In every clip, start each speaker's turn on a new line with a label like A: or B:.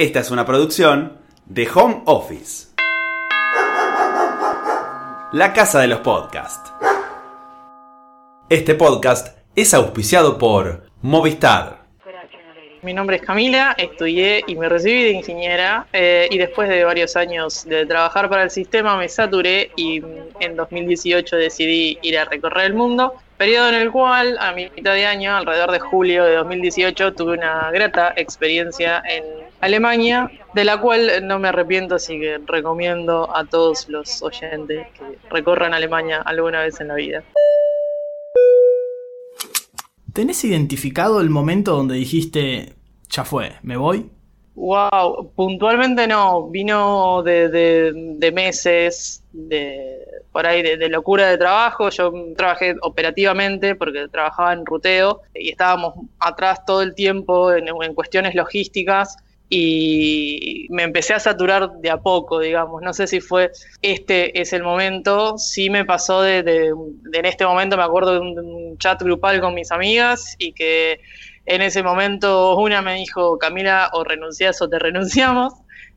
A: Esta es una producción de Home Office. La casa de los podcasts. Este podcast es auspiciado por Movistar.
B: Mi nombre es Camila, estudié y me recibí de ingeniera eh, y después de varios años de trabajar para el sistema me saturé y en 2018 decidí ir a recorrer el mundo, periodo en el cual a mi mitad de año, alrededor de julio de 2018, tuve una grata experiencia en Alemania, de la cual no me arrepiento, así que recomiendo a todos los oyentes que recorran Alemania alguna vez en la vida.
C: ¿Tenés identificado el momento donde dijiste, ya fue, me voy?
B: Wow, puntualmente no, vino de, meses, de por ahí de, locura de trabajo. Yo trabajé operativamente porque trabajaba en ruteo y estábamos atrás todo el tiempo en, en cuestiones logísticas y me empecé a saturar de a poco, digamos. No sé si fue este es el momento. Sí me pasó de, en este momento, me acuerdo de un, chat grupal con mis amigas y que en ese momento una me dijo, Camila, o renuncias o te renunciamos,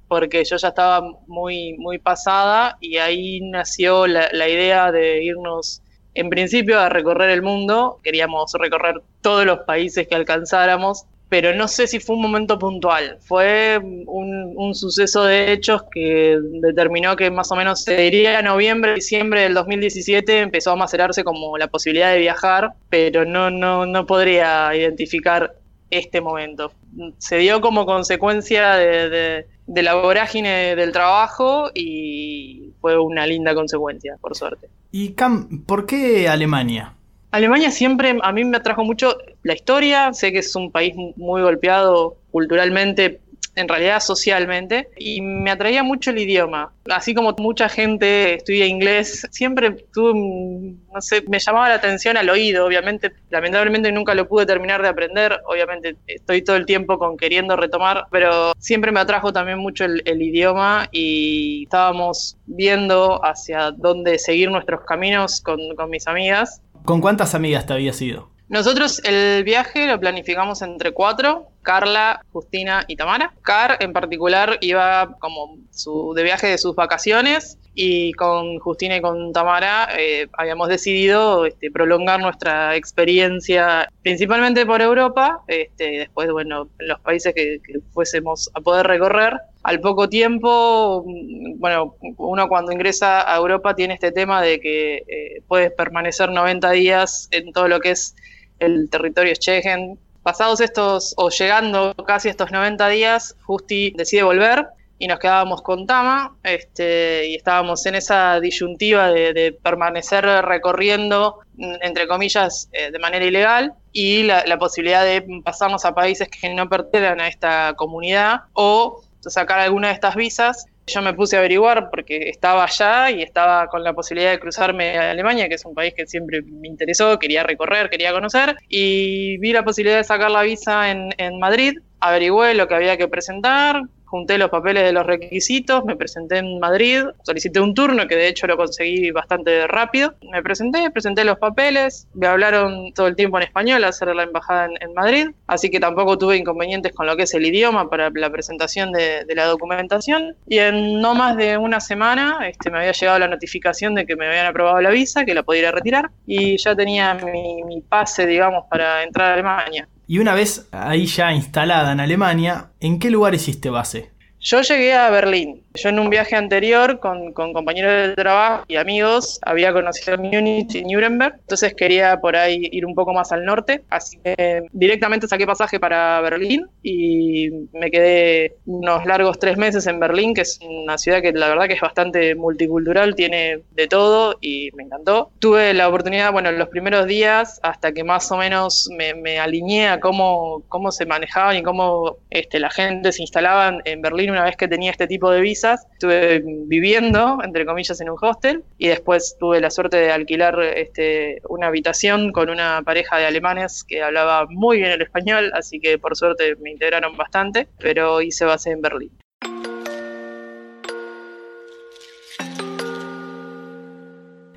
B: porque yo ya estaba muy, muy pasada y ahí nació la, la idea de irnos en principio a recorrer el mundo. Queríamos recorrer todos los países que alcanzáramos pero no sé si fue un momento puntual. Fue un, suceso de hechos que determinó que más o menos se diría noviembre, diciembre del 2017 empezó a macerarse como la posibilidad de viajar, pero no, no, no podría identificar este momento. Se dio como consecuencia de, de la vorágine del trabajo y fue una linda consecuencia, por suerte.
C: Y Cam, ¿por qué Alemania?
B: Alemania siempre a mí me atrajo mucho la historia, sé que es un país muy golpeado culturalmente, en realidad socialmente, y me atraía mucho el idioma. Así como mucha gente estudia inglés, siempre tuve, no sé, me llamaba la atención al oído, obviamente, lamentablemente nunca lo pude terminar de aprender, obviamente estoy todo el tiempo con queriendo retomar, pero siempre me atrajo también mucho el, el idioma y estábamos viendo hacia dónde seguir nuestros caminos con, con mis amigas
C: ¿Con cuántas amigas te habías ido?
B: Nosotros el viaje lo planificamos entre cuatro, Carla, Justina y Tamara. Car en particular iba como su, de viaje de sus vacaciones y con Justina y con Tamara eh, habíamos decidido este, prolongar nuestra experiencia principalmente por Europa, este, después, bueno, en los países que, fuésemos a poder recorrer. Al poco tiempo, mm, bueno, uno cuando ingresa a Europa tiene este tema de que eh, puedes permanecer 90 días en todo lo que es el territorio Schengen. Pasados estos, o llegando casi estos 90 días, Justi decide volver y nos quedábamos con Tama este, y estábamos en esa disyuntiva de, permanecer recorriendo, mm, entre comillas, eh, de manera ilegal y la, posibilidad de pasarnos a países que no pertenecen a esta comunidad o sacar alguna de estas visas. Yo me puse a averiguar porque estaba allá y estaba con la posibilidad de cruzarme a Alemania, que es un país que siempre me interesó, quería recorrer, quería conocer, y vi la posibilidad de sacar la visa en, en Madrid, averigüé lo que había que presentar, junté los papeles de los requisitos, me presenté en Madrid, solicité un turno que de hecho lo conseguí bastante rápido. Me presenté, presenté los papeles, me hablaron todo el tiempo en español, hacer la embajada en, Madrid, así que tampoco tuve inconvenientes con lo que es el idioma para la presentación de, la documentación. Y en no más de una semana este, me había llegado la notificación de que me habían aprobado la visa, que la podía retirar, y ya tenía mi, mi pase, digamos, para entrar a Alemania.
C: Y una vez ahí ya instalada en Alemania, ¿en qué lugar hiciste base?
B: Yo llegué a Berlín, yo en un viaje anterior con, compañeros de trabajo y amigos había conocido Múnich y Nuremberg, entonces quería por ahí ir un poco más al norte, así que directamente saqué pasaje para Berlín y me quedé unos largos tres meses en Berlín, que es una ciudad que la verdad que es bastante multicultural, tiene de todo y me encantó. Tuve la oportunidad, bueno, en los primeros días, hasta que más o menos me, alineé a cómo, cómo se manejaban y cómo este, la gente se instalaba en Berlín una vez que tenía este tipo de visas Estuve viviendo, entre comillas, en un hostel y después tuve la suerte de alquilar este, una habitación con una pareja de alemanes que hablaba muy bien el español, así que por suerte me integraron bastante, pero hice base en Berlín.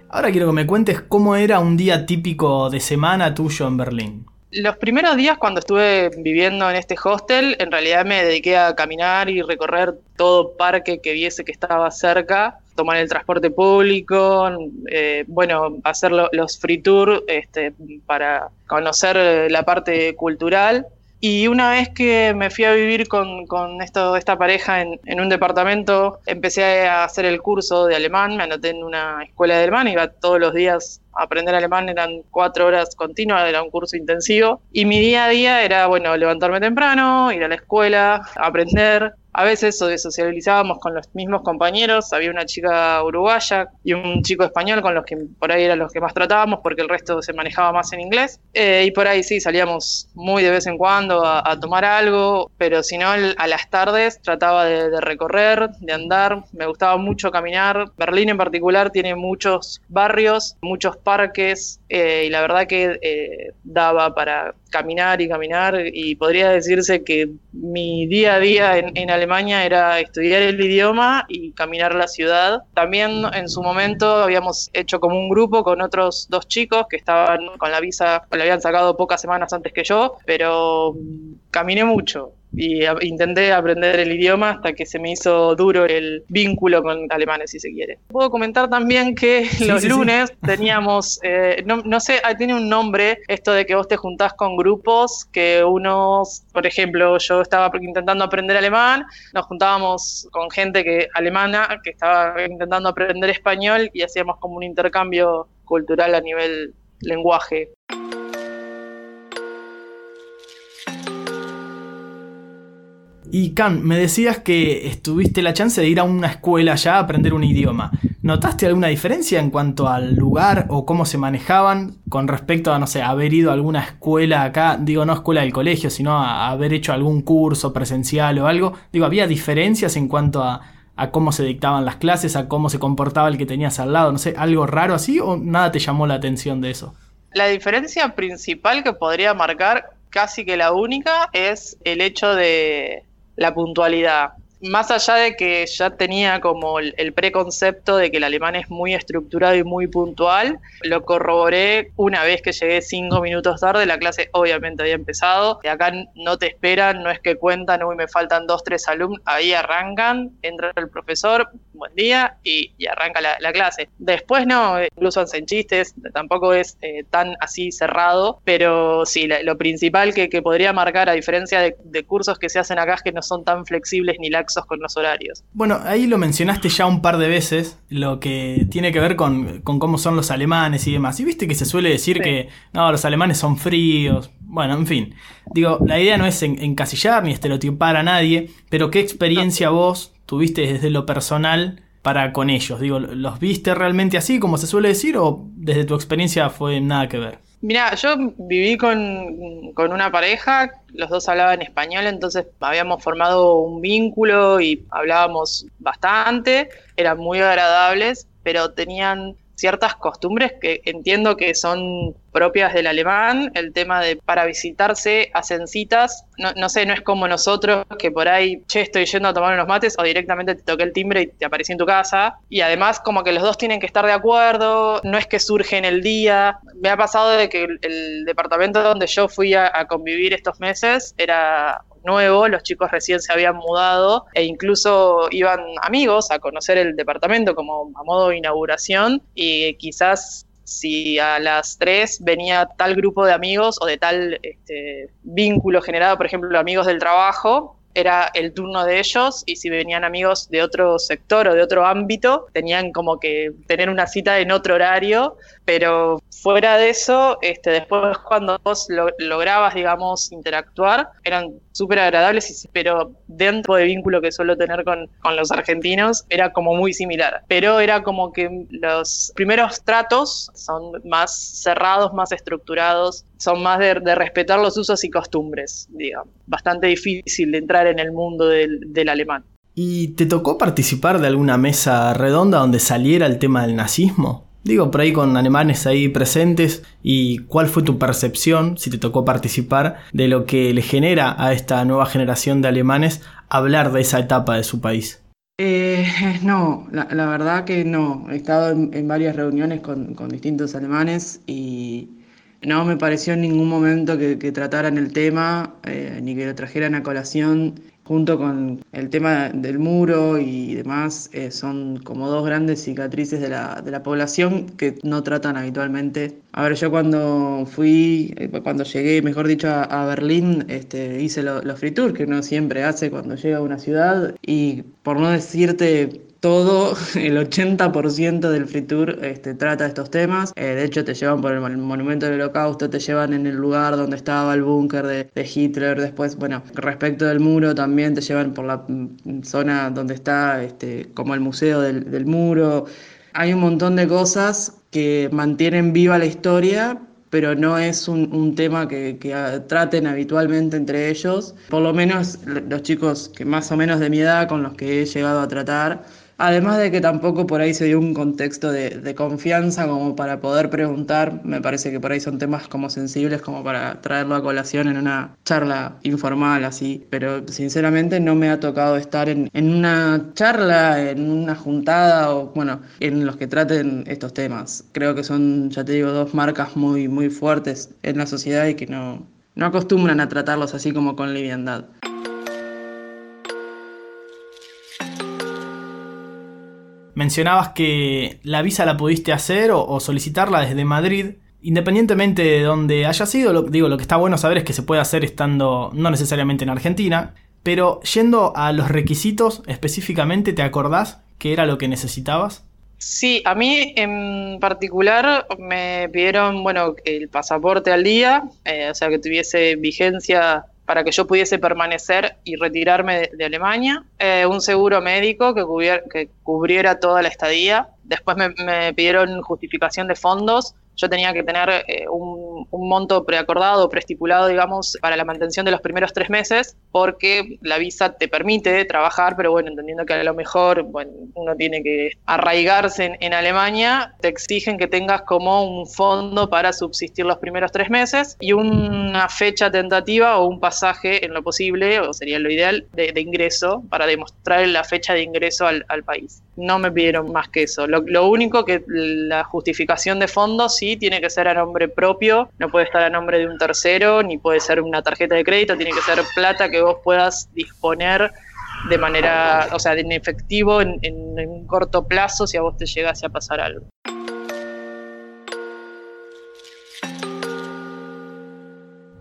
C: Ahora quiero que me cuentes cómo era un día típico de semana tuyo en Berlín
B: Los primeros días cuando estuve viviendo en este hostel, en realidad me dediqué a caminar y recorrer todo parque que viese que estaba cerca, tomar el transporte público, eh, bueno, hacer los free tour este, para conocer la parte cultural. Y una vez que me fui a vivir con, con esta pareja en, en, un departamento, empecé a hacer el curso de alemán, me anoté en una escuela de alemán, iba todos los días a aprender alemán, eran cuatro horas continuas, era un curso intensivo. Y mi día a día era, bueno, levantarme temprano, ir a la escuela, aprender, a veces socializábamos con los mismos compañeros, había una chica uruguaya y un chico español con los que por ahí eran los que más tratábamos porque el resto se manejaba más en inglés. Eh, y por ahí sí, salíamos muy de vez en cuando a, tomar algo, pero si no, a las tardes trataba de, recorrer, de andar, me gustaba mucho caminar. Berlín en particular tiene muchos barrios, muchos parques eh, y la verdad que eh, daba para caminar y caminar y podría decirse que mi día a día en, Alemania era estudiar el idioma y caminar la ciudad. También en su momento habíamos hecho como un grupo con otros dos chicos que estaban con la visa, la habían sacado pocas semanas antes que yo, pero caminé mucho y intenté aprender el idioma hasta que se me hizo duro el vínculo con alemanes, si se quiere. Puedo comentar también que los lunes teníamos, eh, no, sé, ah, tiene un nombre esto de que vos te juntás con grupos, que unos, por ejemplo, yo estaba intentando aprender alemán, nos juntábamos con gente que alemana que estaba intentando aprender español y hacíamos como un intercambio cultural a nivel lenguaje.
C: Y Can, me decías que estuviste la chance de ir a una escuela ya a aprender un idioma. ¿Notaste alguna diferencia en cuanto al lugar o cómo se manejaban con respecto a, no sé, haber ido a alguna escuela acá? Digo, no escuela del colegio, sino a haber hecho algún curso presencial o algo. Digo, ¿había diferencias en cuanto a, a cómo se dictaban las clases, a cómo se comportaba el que tenías al lado? No sé, ¿algo raro así o nada te llamó la atención de eso?
B: La diferencia principal que podría marcar, casi que la única, es el hecho de la puntualidad. Más allá de que ya tenía como el, preconcepto de que el alemán es muy estructurado y muy puntual, lo corroboré una vez que llegué cinco minutos tarde, la clase obviamente había empezado, acá no te esperan, no es que cuentan, uy, me faltan dos, tres alumnos, ahí arrancan, entra el profesor, buen día y, arranca la, clase. Después no, incluso hacen chistes, tampoco es eh, tan así cerrado, pero sí, lo principal que, podría marcar, a diferencia de, cursos que se hacen acá, es que no son tan flexibles ni laxos con los horarios.
C: Bueno, ahí lo mencionaste ya un par de veces, lo que tiene que ver con, cómo son los alemanes y demás. Y viste que se suele decir que no, los alemanes son fríos. Bueno, en fin. Digo, la idea no es encasillar ni estereotipar a nadie, pero ¿qué experiencia vos tuviste desde lo personal para con ellos? Digo, ¿los viste realmente así, como se suele decir, o desde tu experiencia fue nada que ver?
B: Mira, yo viví con, con, una pareja, los dos hablaban español, entonces habíamos formado un vínculo y hablábamos bastante, eran muy agradables, pero tenían ciertas costumbres que entiendo que son propias del alemán, el tema de para visitarse hacen citas, no, no, sé, no es como nosotros que por ahí, che, estoy yendo a tomar unos mates o directamente te toqué el timbre y te aparecí en tu casa. Y además como que los dos tienen que estar de acuerdo, no es que surge en el día. Me ha pasado de que el, departamento donde yo fui a convivir estos meses era nuevo, los chicos recién se habían mudado e incluso iban amigos a conocer el departamento como a modo de inauguración y quizás si a las tres venía tal grupo de amigos o de tal este, vínculo generado, por ejemplo, amigos del trabajo, era el turno de ellos y si venían amigos de otro sector o de otro ámbito, tenían como que tener una cita en otro horario, pero fuera de eso, este, después cuando vos lograbas, digamos, interactuar, eran súper agradables, pero dentro del vínculo que suelo tener con, los argentinos, era como muy similar. Pero era como que los primeros tratos son más cerrados, más estructurados, son más de, respetar los usos y costumbres, digamos. Bastante difícil de entrar en el mundo del, del alemán.
C: ¿Y te tocó participar de alguna mesa redonda donde saliera el tema del nazismo? Digo, por ahí con alemanes ahí presentes y cuál fue tu percepción, si te tocó participar, de lo que le genera a esta nueva generación de alemanes hablar de esa etapa de su país.
D: Eh, no, la, verdad que no. He estado en, varias reuniones con, distintos alemanes y no me pareció en ningún momento que, trataran el tema eh, ni que lo trajeran a colación junto con el tema del muro y demás, eh, son como dos grandes cicatrices de la, de la, población que no tratan habitualmente. A ver, yo cuando fui, eh, cuando llegué, mejor dicho, a, Berlín, este, hice los free tours que uno siempre hace cuando llega a una ciudad y por no decirte todo, el 80% del Free Tour este, trata estos temas. Eh, de hecho, te llevan por el monumento del holocausto, te llevan en el lugar donde estaba el búnker de, Hitler. Después, bueno, respecto del muro, también te llevan por la mm, zona donde está este, como el museo del, muro. Hay un montón de cosas que mantienen viva la historia, pero no es un, tema que, que, traten habitualmente entre ellos. Por lo menos los chicos que más o menos de mi edad con los que he llegado a tratar, Además de que tampoco por ahí se dio un contexto de, confianza como para poder preguntar, me parece que por ahí son temas como sensibles como para traerlo a colación en una charla informal así, pero sinceramente no me ha tocado estar en, una charla, en una juntada o bueno, en los que traten estos temas. Creo que son, ya te digo, dos marcas muy, muy fuertes en la sociedad y que no, no acostumbran a tratarlos así como con liviandad.
C: Mencionabas que la visa la pudiste hacer o, solicitarla desde Madrid. Independientemente de donde haya sido, lo, digo, lo que está bueno saber es que se puede hacer estando no necesariamente en Argentina, pero yendo a los requisitos específicamente, ¿te acordás qué era lo que necesitabas?
B: Sí, a mí en particular me pidieron, bueno, el pasaporte al día, eh, o sea, que tuviese vigencia para que yo pudiese permanecer y retirarme de, Alemania, eh, un seguro médico que, cubriera toda la estadía, después me, pidieron justificación de fondos, yo tenía que tener eh, un, un, monto preacordado, preestipulado, digamos, para la mantención de los primeros tres meses, porque la visa te permite trabajar, pero bueno, entendiendo que a lo mejor bueno, uno tiene que arraigarse en, Alemania, te exigen que tengas como un fondo para subsistir los primeros tres meses y una fecha tentativa o un pasaje en lo posible, o sería lo ideal, de, ingreso para demostrar la fecha de ingreso al, país. No me pidieron más que eso. Lo, único que la justificación de fondos sí tiene que ser a nombre propio, no puede estar a nombre de un tercero, ni puede ser una tarjeta de crédito, tiene que ser plata que vos puedas disponer de manera, o sea, en efectivo en, un corto plazo si a vos te llegase a pasar algo.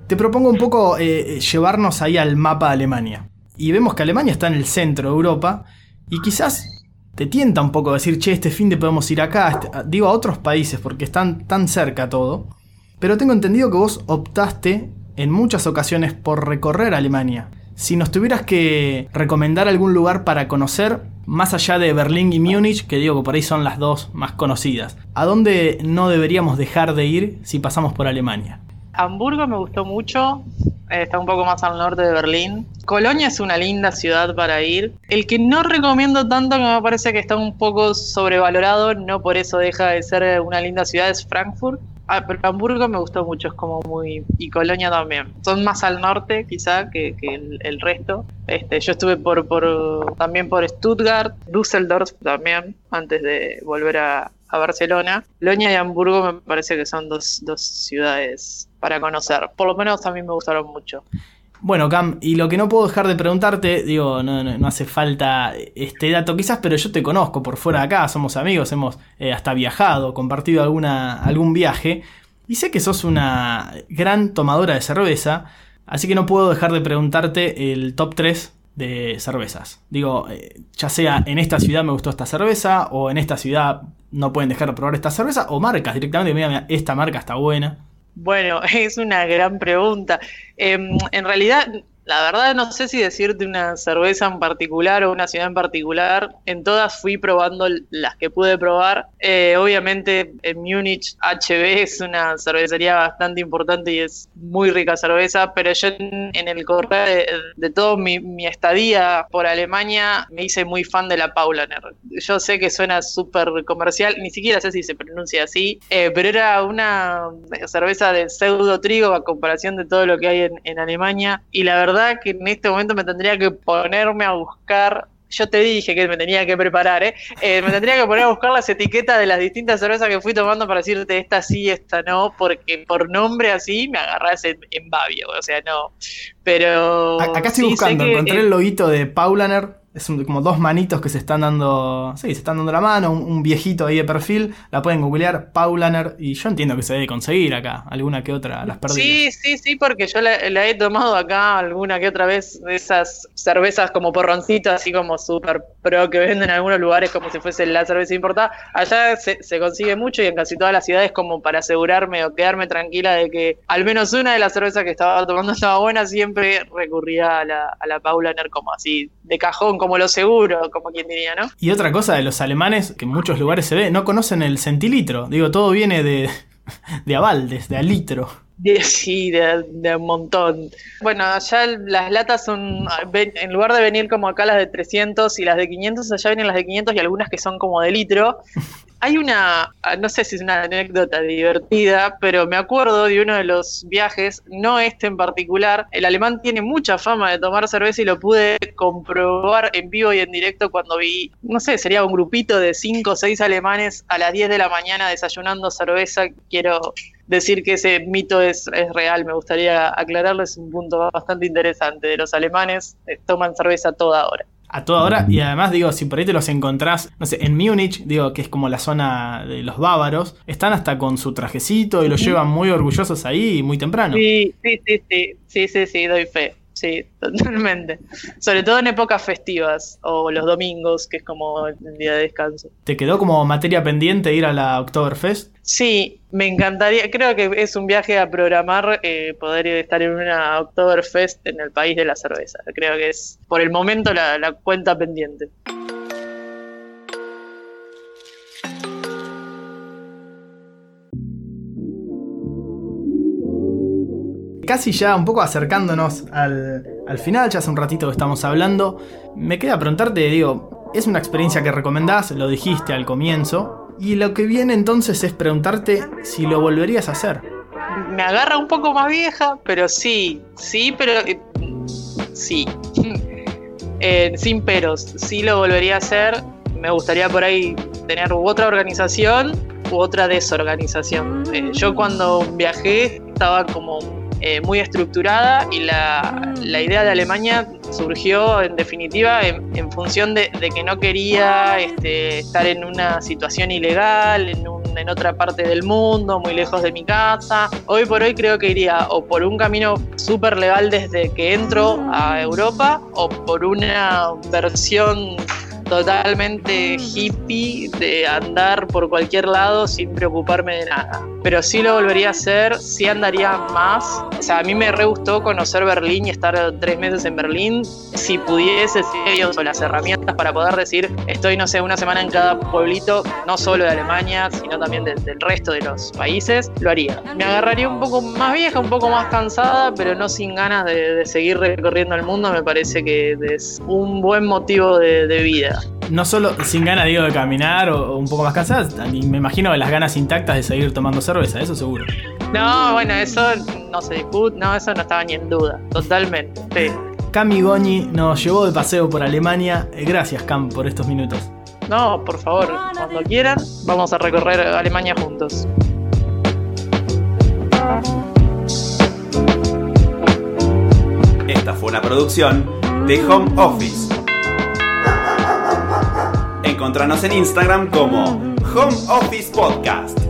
C: Te propongo un poco eh, llevarnos ahí al mapa de Alemania. Y vemos que Alemania está en el centro de Europa y quizás te tienta un poco decir, che, este fin de podemos ir acá, este, digo a otros países porque están tan cerca todo. Pero tengo entendido que vos optaste en muchas ocasiones por recorrer Alemania. Si nos tuvieras que recomendar algún lugar para conocer, más allá de Berlín y Múnich, que digo que por ahí son las dos más conocidas, ¿a dónde no deberíamos dejar de ir si pasamos por Alemania?
B: Hamburgo me gustó mucho, eh, está un poco más al norte de Berlín. Colonia es una linda ciudad para ir. El que no recomiendo tanto, que me parece que está un poco sobrevalorado, no por eso deja de ser una linda ciudad, es Frankfurt. Ah, pero Hamburgo me gustó mucho, es como muy. Y Colonia también. Son más al norte, quizá, que, el, resto. Este, yo estuve por, por también por Stuttgart, Düsseldorf también, antes de volver a, Barcelona. Colonia y Hamburgo me parece que son dos, dos ciudades para conocer. Por lo menos a mí me gustaron mucho.
C: Bueno, Cam, y lo que no puedo dejar de preguntarte, digo, no, hace falta este dato quizás, pero yo te conozco por fuera de acá, somos amigos, hemos eh, hasta viajado, compartido alguna, algún viaje, y sé que sos una gran tomadora de cerveza, así que no puedo dejar de preguntarte el top 3 de cervezas. Digo, eh, ya sea en esta ciudad me gustó esta cerveza, o en esta ciudad no pueden dejar de probar esta cerveza, o marcas directamente, mira esta marca está buena.
B: Bueno, es una gran pregunta. Em, en realidad, la verdad no sé si decirte una cerveza en particular o una ciudad en particular. En todas fui probando las que pude probar. Eh, obviamente en Múnich HB es una cervecería bastante importante y es muy rica cerveza, pero yo en, el correr de, todo mi, estadía por Alemania me hice muy fan de la Paulaner. Yo sé que suena súper comercial, ni siquiera sé si se pronuncia así, eh, pero era una cerveza de pseudo trigo a comparación de todo lo que hay en, en Alemania y la verdad que en este momento me tendría que ponerme a buscar yo te dije que me tenía que preparar, ¿eh? ¿eh? Me tendría que poner a buscar las etiquetas de las distintas cervezas que fui tomando para decirte esta sí, esta no, porque por nombre así me agarras en, babio, o sea, no. Pero.
C: Acá estoy buscando, encontré el loguito de Paulaner es como dos manitos que se están dando. Sí, se están dando la mano. Un, viejito ahí de perfil. La pueden googlear, Paulaner. Y yo entiendo que se debe conseguir acá. Alguna que otra las perdí.
B: Sí, sí, sí, porque yo la, he tomado acá alguna que otra vez. Esas cervezas como porroncitos, así como súper pro que venden en algunos lugares como si fuese la cerveza importada. Allá se, consigue mucho y en casi todas las ciudades, como para asegurarme o quedarme tranquila de que al menos una de las cervezas que estaba tomando estaba buena, siempre recurría a la, a la Paulaner como así, de cajón como lo seguro, como quien diría, ¿no?
C: Y otra cosa de los alemanes, que en muchos lugares se ve, no conocen el centilitro. Digo, todo viene de, de abaldes, de alitro.
B: De, sí, de, un montón. Bueno, allá las latas son, en lugar de venir como acá las de 300 y las de 500, allá vienen las de 500 y algunas que son como de litro. Hay una, no sé si es una anécdota divertida, pero me acuerdo de uno de los viajes, no este en particular. El alemán tiene mucha fama de tomar cerveza y lo pude comprobar en vivo y en directo cuando vi, no sé, sería un grupito de 5 o 6 alemanes a las 10 de la mañana desayunando cerveza. Quiero decir que ese mito es, es, real. Me gustaría aclararles un punto bastante interesante de los alemanes. Eh, toman cerveza toda hora
C: a toda hora. Y además, digo, si por ahí te los encontrás, no sé, en Múnich, digo, que es como la zona de los bávaros, están hasta con su trajecito y los llevan muy orgullosos ahí muy temprano.
B: Sí, sí, sí, sí, sí, sí, sí, doy fe. Sí, totalmente. Sobre todo en épocas festivas o los domingos, que es como el día de descanso.
C: ¿Te quedó como materia pendiente ir a la Oktoberfest?
B: Sí, me encantaría. Creo que es un viaje a programar eh, poder estar en una Oktoberfest en el país de la cerveza. Creo que es por el momento la cuenta pendiente.
C: Casi ya un poco acercándonos al, final, ya hace un ratito que estamos hablando, me queda preguntarte, digo, es una experiencia que recomendás, lo dijiste al comienzo, y lo que viene entonces es preguntarte si lo volverías a hacer.
B: Me agarra un poco más vieja, pero sí, sí, pero eh, sí. Eh, sin peros, sí lo volvería a hacer. Me gustaría por ahí tener otra organización u otra desorganización. Eh, yo cuando viajé estaba como eh, muy estructurada y la, idea de Alemania surgió en definitiva en, función de, que no quería este, estar en una situación ilegal, en, en otra parte del mundo, muy lejos de mi casa. Hoy por hoy creo que iría o por un camino súper legal desde que entro a Europa o por una versión totalmente hippie de andar por cualquier lado sin preocuparme de nada. Pero sí lo volvería a hacer, sí andaría más. O sea, a mí me re gustó conocer Berlín y estar tres meses en Berlín. Si pudiese, si o las herramientas para poder decir, estoy, no sé, una semana en cada pueblito, no solo de Alemania, sino también del resto de los países, lo haría. Me agarraría un poco más vieja, un poco más cansada, pero no sin ganas de, seguir recorriendo el mundo. Me parece que es un buen motivo de vida.
C: No solo sin ganas, digo, de caminar o, un poco más cansada, me imagino las ganas intactas de seguir tomando cerveza, eso seguro.
B: No, bueno, eso no se discute, no, eso no estaba ni en duda, totalmente. Sí.
C: Cami Goñi nos llevó de paseo por Alemania. Eh, gracias, Cam, por estos minutos.
B: No, por favor, cuando quieran, vamos a recorrer Alemania juntos.
A: Esta fue una producción de Home Office Encontranos en Instagram como Home Office Podcast.